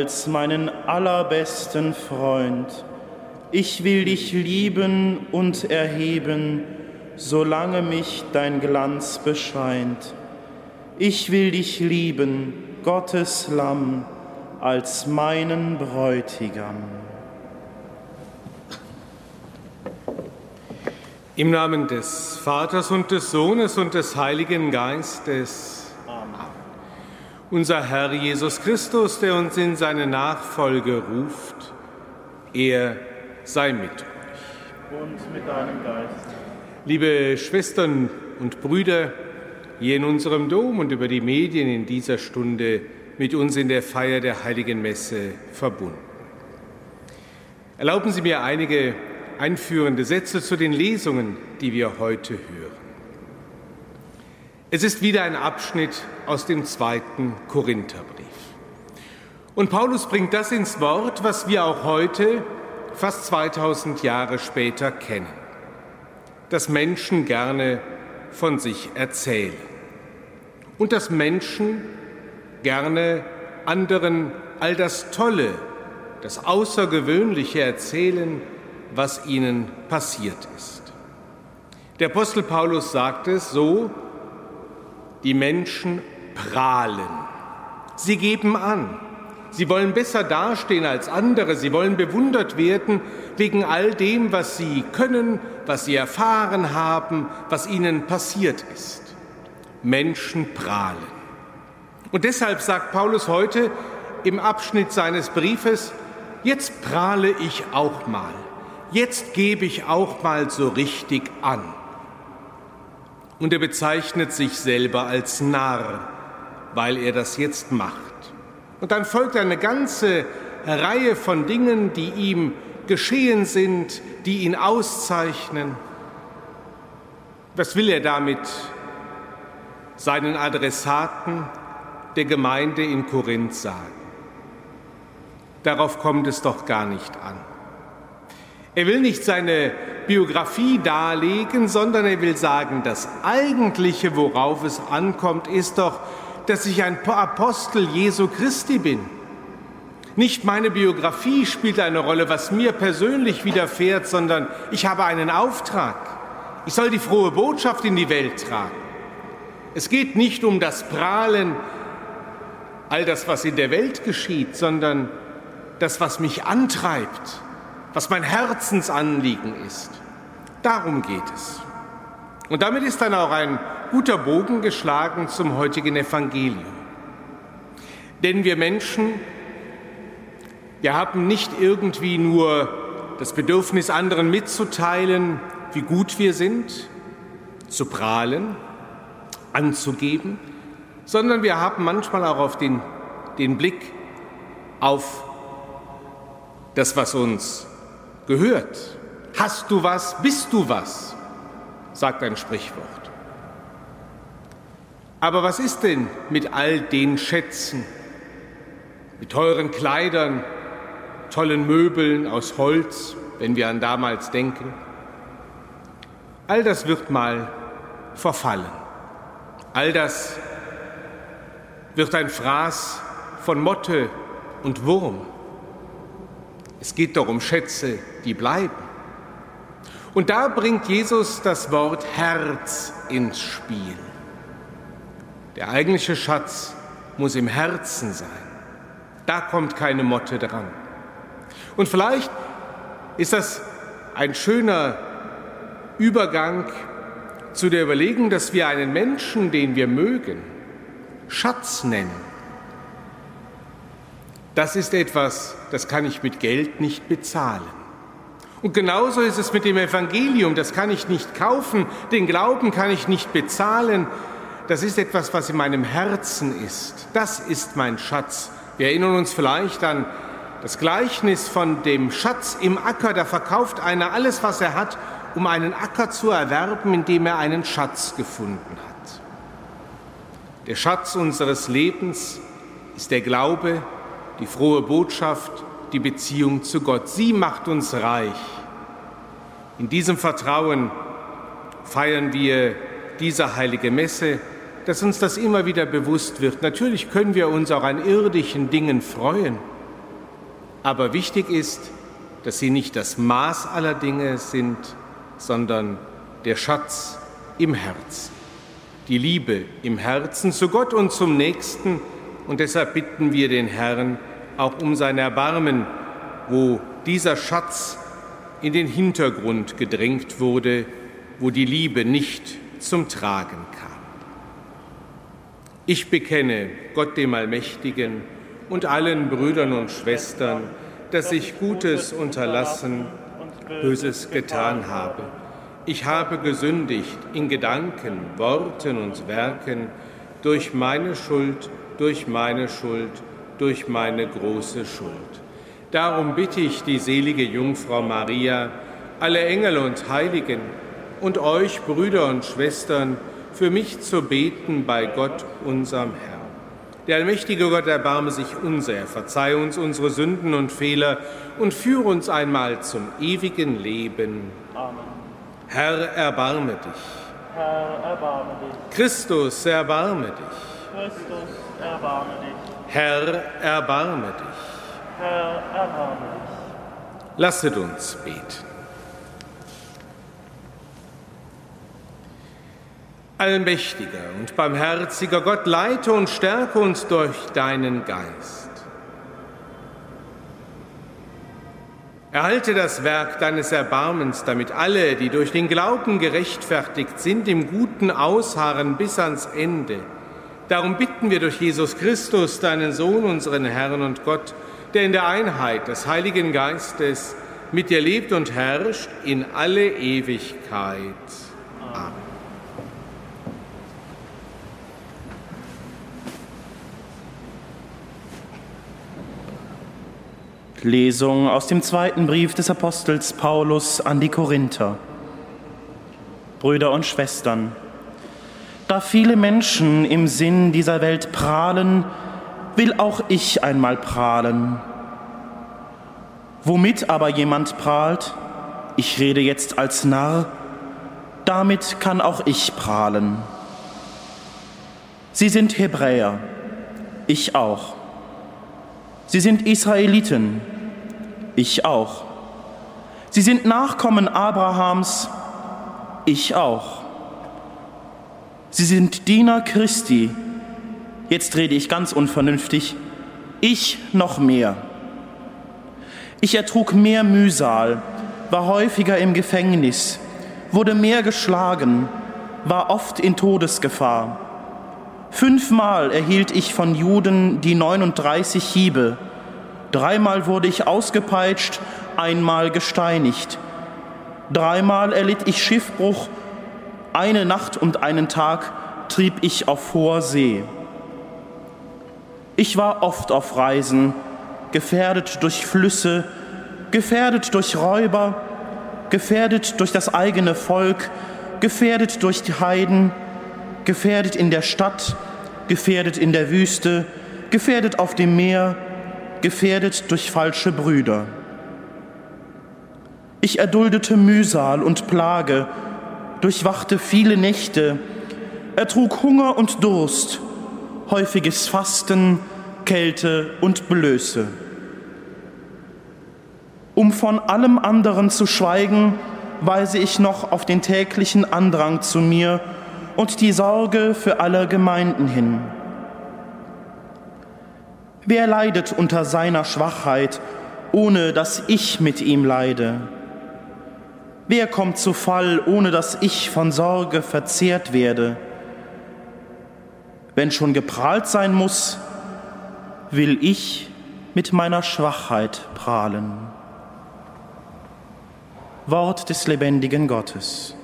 als meinen allerbesten Freund. Ich will dich lieben und erheben, solange mich dein Glanz bescheint. Ich will dich lieben, Gottes Lamm, als meinen Bräutigam. Im Namen des Vaters und des Sohnes und des Heiligen Geistes. Unser Herr Jesus Christus, der uns in seine Nachfolge ruft, er sei mit euch. Und mit deinem Geist. Liebe Schwestern und Brüder, hier in unserem Dom und über die Medien in dieser Stunde mit uns in der Feier der Heiligen Messe verbunden. Erlauben Sie mir einige einführende Sätze zu den Lesungen, die wir heute hören. Es ist wieder ein Abschnitt aus dem zweiten Korintherbrief. Und Paulus bringt das ins Wort, was wir auch heute, fast 2000 Jahre später, kennen. Dass Menschen gerne von sich erzählen. Und dass Menschen gerne anderen all das Tolle, das Außergewöhnliche erzählen, was ihnen passiert ist. Der Apostel Paulus sagt es so, die Menschen prahlen. Sie geben an. Sie wollen besser dastehen als andere. Sie wollen bewundert werden wegen all dem, was sie können, was sie erfahren haben, was ihnen passiert ist. Menschen prahlen. Und deshalb sagt Paulus heute im Abschnitt seines Briefes, jetzt prahle ich auch mal jetzt gebe ich auch mal so richtig an. Und er bezeichnet sich selber als Narr, weil er das jetzt macht. Und dann folgt eine ganze Reihe von Dingen, die ihm geschehen sind, die ihn auszeichnen. Was will er damit seinen Adressaten der Gemeinde in Korinth sagen? Darauf kommt es doch gar nicht an. Er will nicht seine Biografie darlegen, sondern er will sagen, das Eigentliche, worauf es ankommt, ist doch, dass ich ein Apostel Jesu Christi bin. Nicht meine Biografie spielt eine Rolle, was mir persönlich widerfährt, sondern ich habe einen Auftrag. Ich soll die frohe Botschaft in die Welt tragen. Es geht nicht um das Prahlen, all das, was in der Welt geschieht, sondern das, was mich antreibt, was mein Herzensanliegen ist. Darum geht es. Und damit ist dann auch ein guter Bogen geschlagen zum heutigen Evangelium. Denn wir Menschen, wir haben nicht irgendwie nur das Bedürfnis, anderen mitzuteilen, wie gut wir sind, zu prahlen, anzugeben, sondern wir haben manchmal auch auf den, den Blick auf das, was uns gehört. Hast du was, bist du was, sagt ein Sprichwort. Aber was ist denn mit all den Schätzen, mit teuren Kleidern, tollen Möbeln aus Holz, wenn wir an damals denken? All das wird mal verfallen. All das wird ein Fraß von Motte und Wurm. Es geht doch um Schätze, die bleiben. Und da bringt Jesus das Wort Herz ins Spiel. Der eigentliche Schatz muss im Herzen sein. Da kommt keine Motte dran. Und vielleicht ist das ein schöner Übergang zu der Überlegung, dass wir einen Menschen, den wir mögen, Schatz nennen. Das ist etwas, das kann ich mit Geld nicht bezahlen. Und genauso ist es mit dem Evangelium, das kann ich nicht kaufen, den Glauben kann ich nicht bezahlen. Das ist etwas, was in meinem Herzen ist. Das ist mein Schatz. Wir erinnern uns vielleicht an das Gleichnis von dem Schatz im Acker. Da verkauft einer alles, was er hat, um einen Acker zu erwerben, in dem er einen Schatz gefunden hat. Der Schatz unseres Lebens ist der Glaube, die frohe Botschaft, die Beziehung zu Gott. Sie macht uns reich. In diesem Vertrauen feiern wir diese heilige Messe, dass uns das immer wieder bewusst wird. Natürlich können wir uns auch an irdischen Dingen freuen, aber wichtig ist, dass sie nicht das Maß aller Dinge sind, sondern der Schatz im Herzen, die Liebe im Herzen zu Gott und zum Nächsten. Und deshalb bitten wir den Herrn auch um sein Erbarmen, wo dieser Schatz in den Hintergrund gedrängt wurde, wo die Liebe nicht zum Tragen kam. Ich bekenne Gott dem Allmächtigen und allen Brüdern und Schwestern, dass ich Gutes unterlassen Böses getan habe. Ich habe gesündigt in Gedanken, Worten und Werken durch meine Schuld, durch meine Schuld, durch meine große Schuld. Darum bitte ich die selige Jungfrau Maria, alle Engel und Heiligen und euch, Brüder und Schwestern, für mich zu beten bei Gott, unserem Herrn. Der allmächtige Gott erbarme sich unser, verzeihe uns unsere Sünden und Fehler und führe uns einmal zum ewigen Leben. Amen. Herr, erbarme dich. Herr, erbarme dich. Christus, erbarme dich. Christus, erbarme dich. Herr, erbarme dich. Herr, erbarme dich. Lasset uns beten. Allmächtiger und barmherziger Gott, leite und stärke uns durch deinen Geist. Erhalte das Werk deines Erbarmens, damit alle, die durch den Glauben gerechtfertigt sind, im Guten ausharren bis ans Ende. Darum bitten wir durch Jesus Christus, deinen Sohn, unseren Herrn und Gott, der in der Einheit des Heiligen Geistes mit dir lebt und herrscht in alle Ewigkeit. Amen. Lesung aus dem zweiten Brief des Apostels Paulus an die Korinther. Brüder und Schwestern, da viele Menschen im Sinn dieser Welt prahlen, will auch ich einmal prahlen. Womit aber jemand prahlt, ich rede jetzt als Narr, damit kann auch ich prahlen. Sie sind Hebräer, ich auch. Sie sind Israeliten, ich auch. Sie sind Nachkommen Abrahams, ich auch. Sie sind Diener Christi, jetzt rede ich ganz unvernünftig, ich noch mehr. Ich ertrug mehr Mühsal, war häufiger im Gefängnis, wurde mehr geschlagen, war oft in Todesgefahr. Fünfmal erhielt ich von Juden die 39 Hiebe. Dreimal wurde ich ausgepeitscht, einmal gesteinigt. Dreimal erlitt ich Schiffbruch, eine Nacht und einen Tag trieb ich auf hoher See. Ich war oft auf Reisen, gefährdet durch Flüsse, gefährdet durch Räuber, gefährdet durch das eigene Volk, gefährdet durch die Heiden, gefährdet in der Stadt, gefährdet in der Wüste, gefährdet auf dem Meer, gefährdet durch falsche Brüder. Ich erduldete Mühsal und Plage, durchwachte viele Nächte, ertrug Hunger und Durst, häufiges Fasten, Kälte und Blöße. Um von allem anderen zu schweigen, weise ich noch auf den täglichen Andrang zu mir und die Sorge für alle Gemeinden hin. Wer leidet unter seiner Schwachheit ohne dass ich mit ihm leide? Wer kommt zu Fall, ohne dass ich von Sorge verzehrt werde? Wenn schon geprahlt sein muss, will ich mit meiner Schwachheit prahlen. Wort des lebendigen Gottes.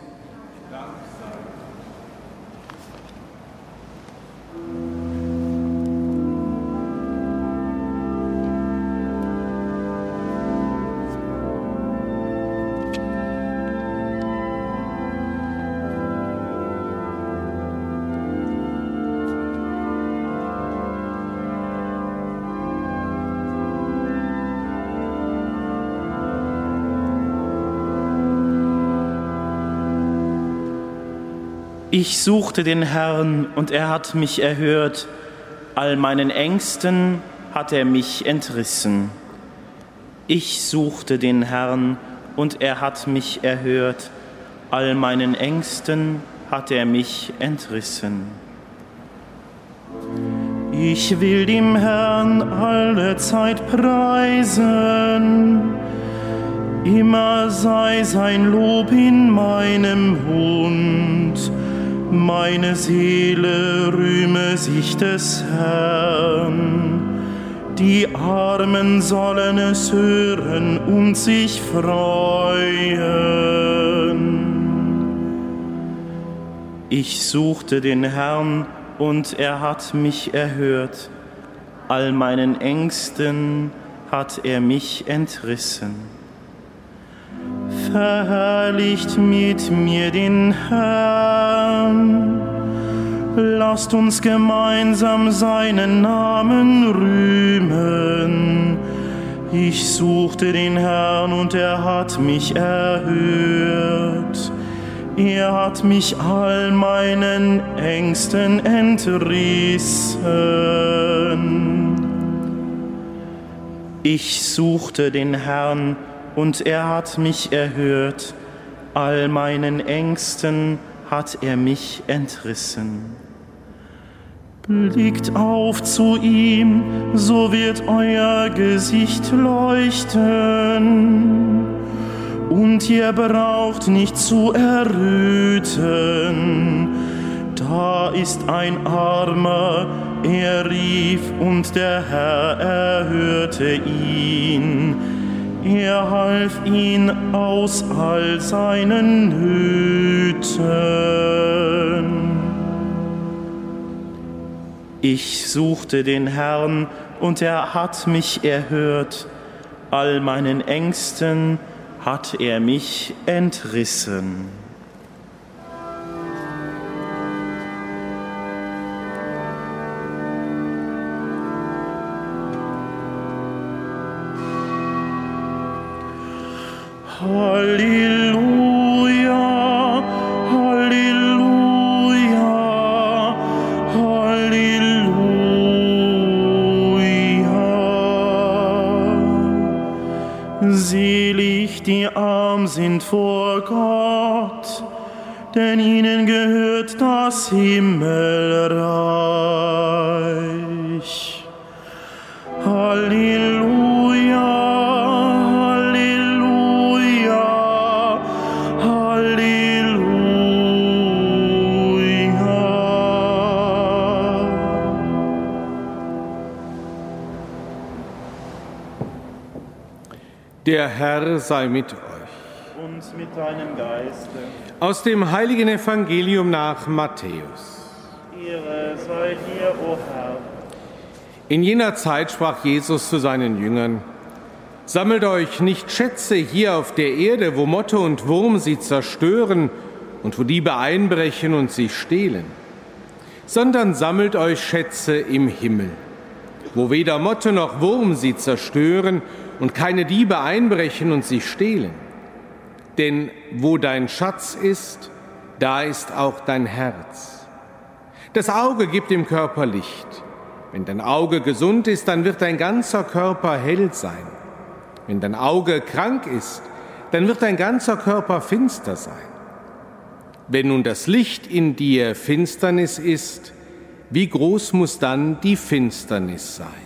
Ich suchte den Herrn und er hat mich erhört, all meinen Ängsten hat er mich entrissen. Ich suchte den Herrn und er hat mich erhört, all meinen Ängsten hat er mich entrissen. Ich will dem Herrn alle Zeit preisen, immer sei sein Lob in meinem Mund meine Seele rühme sich des Herrn. Die Armen sollen es hören und sich freuen. Ich suchte den Herrn und er hat mich erhört. All meinen Ängsten hat er mich entrissen verherrlicht mit mir den Herrn. Lasst uns gemeinsam seinen Namen rühmen. Ich suchte den Herrn und er hat mich erhört. Er hat mich all meinen Ängsten entrissen. Ich suchte den Herrn und er hat mich erhört, all meinen Ängsten hat er mich entrissen. Blickt auf zu ihm, so wird euer Gesicht leuchten. Und ihr braucht nicht zu erröten. Da ist ein Armer, er rief und der Herr erhörte ihn er half ihn aus all seinen Nöten. Ich suchte den Herrn und er hat mich erhört, all meinen Ängsten hat er mich entrissen. Halleluja, die arm sind vor Gott, denn ihnen gehört das Himmelreich. Herr sei mit euch. Und mit deinem Geiste. Aus dem heiligen Evangelium nach Matthäus. Ehre sei dir, o Herr. In jener Zeit sprach Jesus zu seinen Jüngern, Sammelt euch nicht Schätze hier auf der Erde, wo Motte und Wurm sie zerstören und wo Diebe einbrechen und sie stehlen, sondern sammelt euch Schätze im Himmel, wo weder Motte noch Wurm sie zerstören und keine Diebe einbrechen und sie stehlen. Denn wo dein Schatz ist, da ist auch dein Herz. Das Auge gibt dem Körper Licht. Wenn dein Auge gesund ist, dann wird dein ganzer Körper hell sein. Wenn dein Auge krank ist, dann wird dein ganzer Körper finster sein. Wenn nun das Licht in dir Finsternis ist, wie groß muss dann die Finsternis sein?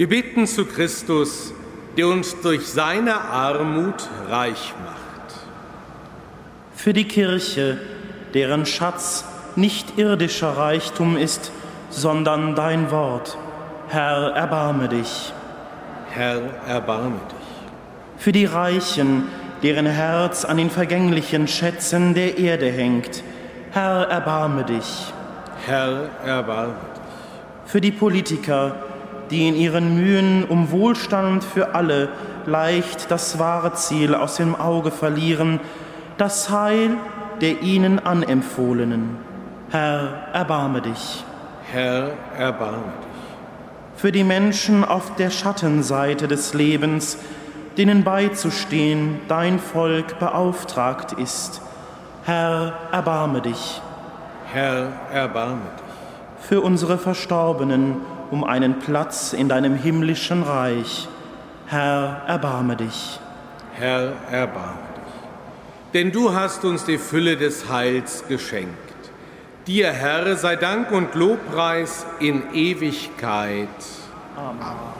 Wir bitten zu Christus, der uns durch seine Armut reich macht. Für die Kirche, deren Schatz nicht irdischer Reichtum ist, sondern dein Wort. Herr, erbarme dich. Herr, erbarme dich. Für die Reichen, deren Herz an den vergänglichen Schätzen der Erde hängt. Herr, erbarme dich. Herr, erbarme dich. Für die Politiker, die in ihren Mühen um Wohlstand für alle leicht das wahre Ziel aus dem Auge verlieren, das Heil der ihnen anempfohlenen. Herr, erbarme dich. Herr, erbarme dich. Für die Menschen auf der Schattenseite des Lebens, denen beizustehen dein Volk beauftragt ist. Herr, erbarme dich. Herr, erbarme dich. Für unsere Verstorbenen um einen Platz in deinem himmlischen Reich. Herr, erbarme dich. Herr, erbarme dich. Denn du hast uns die Fülle des Heils geschenkt. Dir, Herr, sei Dank und Lobpreis in Ewigkeit. Amen.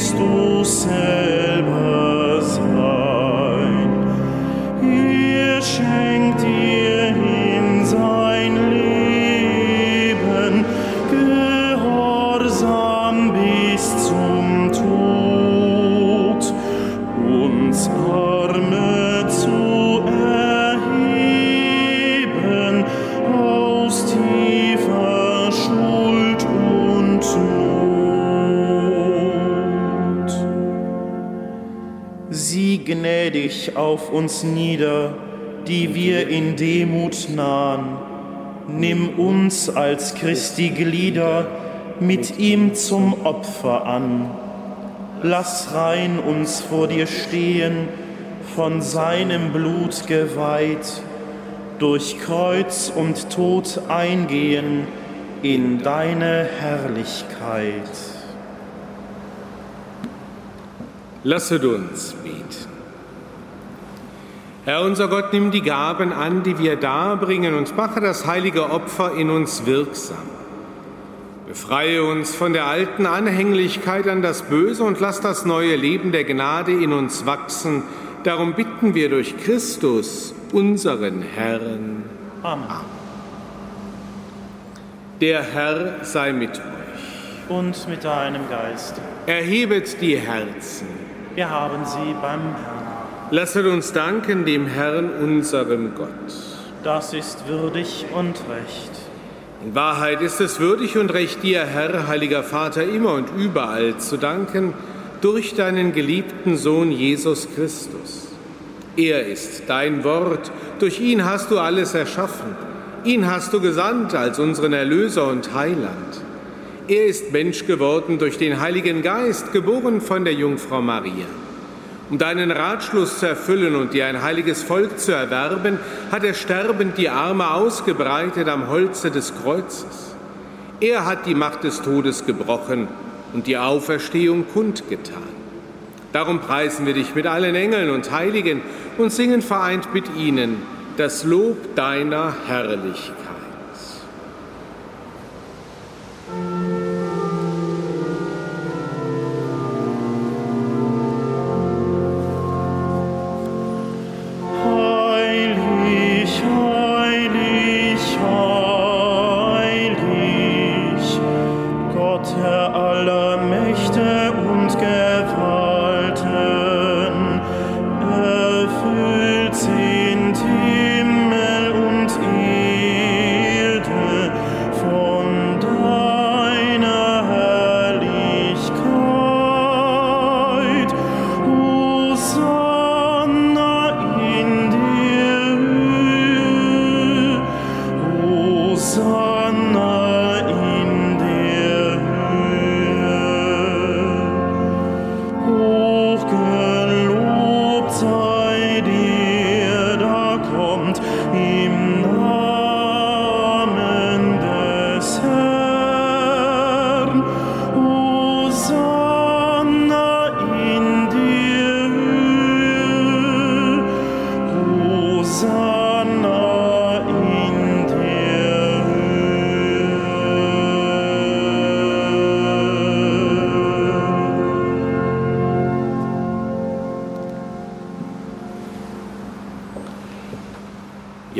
Christus auf uns nieder, die wir in Demut nahen. Nimm uns als Christi Glieder mit ihm zum Opfer an. Lass rein uns vor dir stehen, von seinem Blut geweiht, durch Kreuz und Tod eingehen in deine Herrlichkeit. Lasset uns beten. Herr unser Gott, nimm die Gaben an, die wir darbringen und mache das heilige Opfer in uns wirksam. Befreie uns von der alten Anhänglichkeit an das Böse und lass das neue Leben der Gnade in uns wachsen. Darum bitten wir durch Christus, unseren Herrn. Amen. Der Herr sei mit euch. Und mit deinem Geist. Erhebet die Herzen. Wir haben sie beim Herrn. Lasset uns danken dem Herrn, unserem Gott. Das ist würdig und recht. In Wahrheit ist es würdig und recht, dir, Herr, heiliger Vater, immer und überall zu danken, durch deinen geliebten Sohn Jesus Christus. Er ist dein Wort, durch ihn hast du alles erschaffen. Ihn hast du gesandt als unseren Erlöser und Heiland. Er ist Mensch geworden durch den Heiligen Geist, geboren von der Jungfrau Maria Um deinen Ratschluss zu erfüllen und dir ein heiliges Volk zu erwerben, hat er sterbend die Arme ausgebreitet am Holze des Kreuzes. Er hat die Macht des Todes gebrochen und die Auferstehung kundgetan. Darum preisen wir dich mit allen Engeln und Heiligen und singen vereint mit ihnen das Lob deiner Herrlichkeit.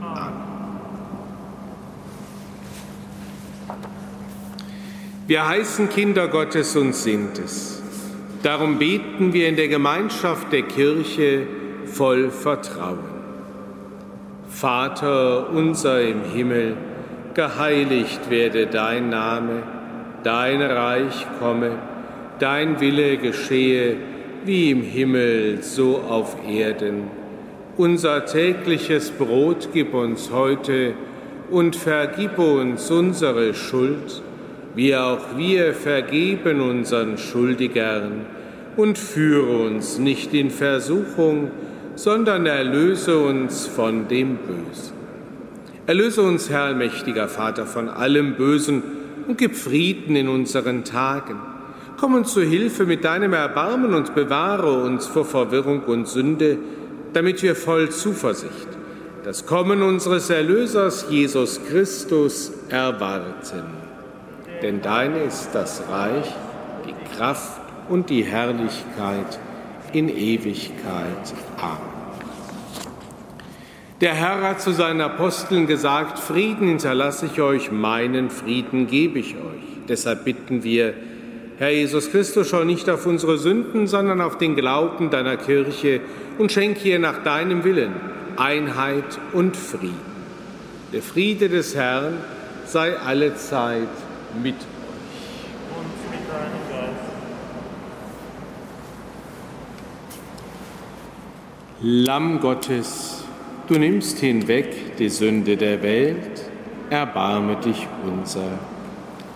Amen. Wir heißen Kinder Gottes und sind es. Darum beten wir in der Gemeinschaft der Kirche voll Vertrauen. Vater unser im Himmel, geheiligt werde dein Name, dein Reich komme, dein Wille geschehe, wie im Himmel, so auf Erden. Unser tägliches Brot gib uns heute und vergib uns unsere Schuld, wie auch wir vergeben unseren Schuldigern, und führe uns nicht in Versuchung, sondern erlöse uns von dem Bösen. Erlöse uns, Herr mächtiger Vater, von allem Bösen und gib Frieden in unseren Tagen. Komm uns zu Hilfe mit deinem Erbarmen und bewahre uns vor Verwirrung und Sünde, damit wir voll Zuversicht das Kommen unseres Erlösers Jesus Christus erwarten. Denn dein ist das Reich, die Kraft und die Herrlichkeit in Ewigkeit. Amen. Der Herr hat zu seinen Aposteln gesagt, Frieden hinterlasse ich euch, meinen Frieden gebe ich euch. Deshalb bitten wir, Herr Jesus Christus, schau nicht auf unsere Sünden, sondern auf den Glauben deiner Kirche und schenke ihr nach deinem Willen Einheit und Frieden. Der Friede des Herrn sei alle Zeit mit euch. Und mit deinem Geist. Lamm Gottes, du nimmst hinweg die Sünde der Welt, erbarme dich unser.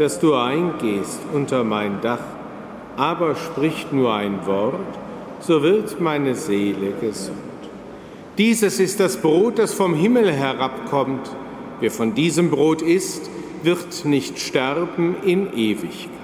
dass du eingehst unter mein Dach, aber sprich nur ein Wort, so wird meine Seele gesund. Dieses ist das Brot, das vom Himmel herabkommt. Wer von diesem Brot isst, wird nicht sterben in Ewigkeit.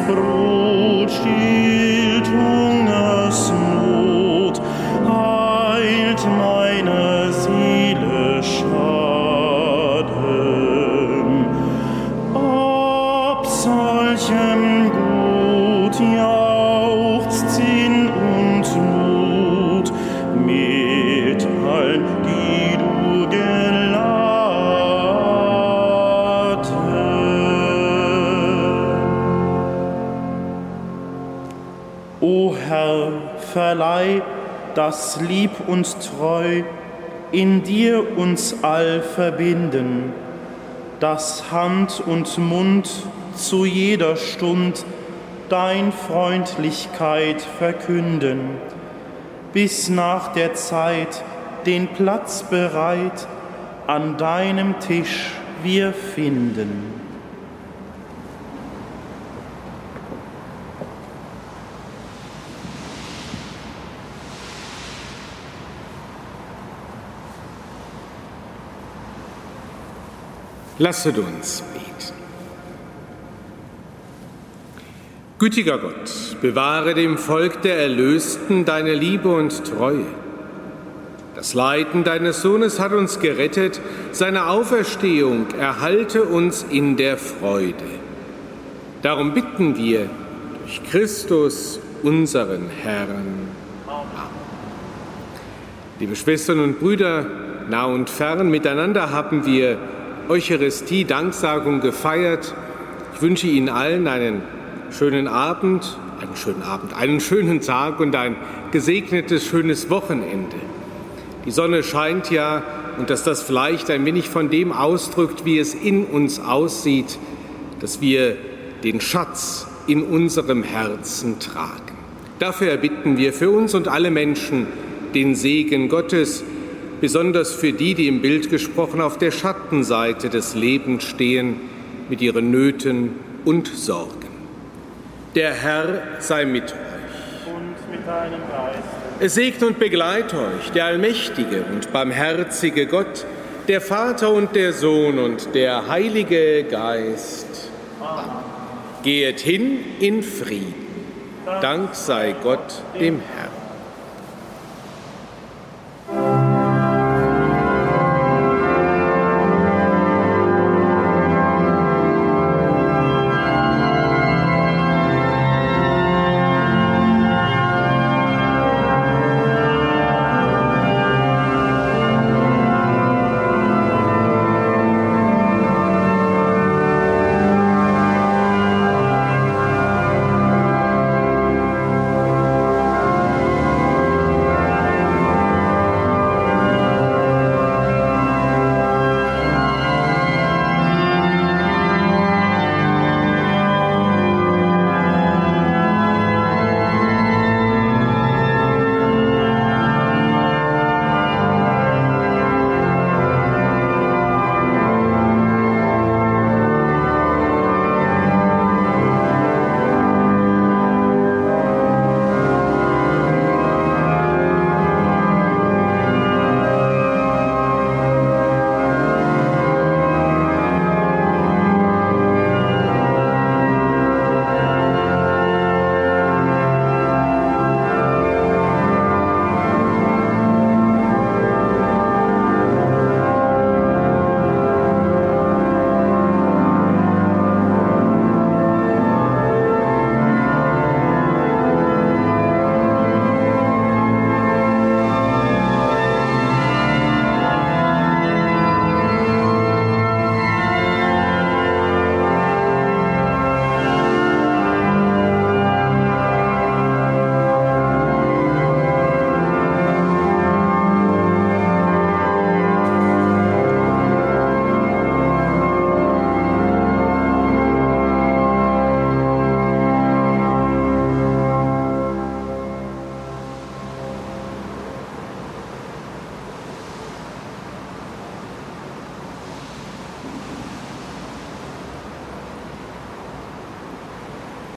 нас. Dass lieb und treu in dir uns all verbinden, dass Hand und Mund zu jeder Stund dein Freundlichkeit verkünden, bis nach der Zeit den Platz bereit an deinem Tisch wir finden. Lasset uns beten. Gütiger Gott, bewahre dem Volk der Erlösten deine Liebe und Treue. Das Leiden deines Sohnes hat uns gerettet, seine Auferstehung erhalte uns in der Freude. Darum bitten wir durch Christus, unseren Herrn. Amen. Liebe Schwestern und Brüder, nah und fern, miteinander haben wir Eucharistie, Danksagung gefeiert. Ich wünsche Ihnen allen einen schönen Abend, einen schönen Abend, einen schönen Tag und ein gesegnetes, schönes Wochenende. Die Sonne scheint ja und dass das vielleicht ein wenig von dem ausdrückt, wie es in uns aussieht, dass wir den Schatz in unserem Herzen tragen. Dafür erbitten wir für uns und alle Menschen den Segen Gottes, besonders für die, die im Bild gesprochen auf der Schattenseite des Lebens stehen, mit ihren Nöten und Sorgen. Der Herr sei mit euch. Und mit deinem Geist. Es segne und begleite euch der allmächtige und barmherzige Gott, der Vater und der Sohn und der Heilige Geist. Amen. Gehet hin in Frieden. Dank sei Gott dem Herrn.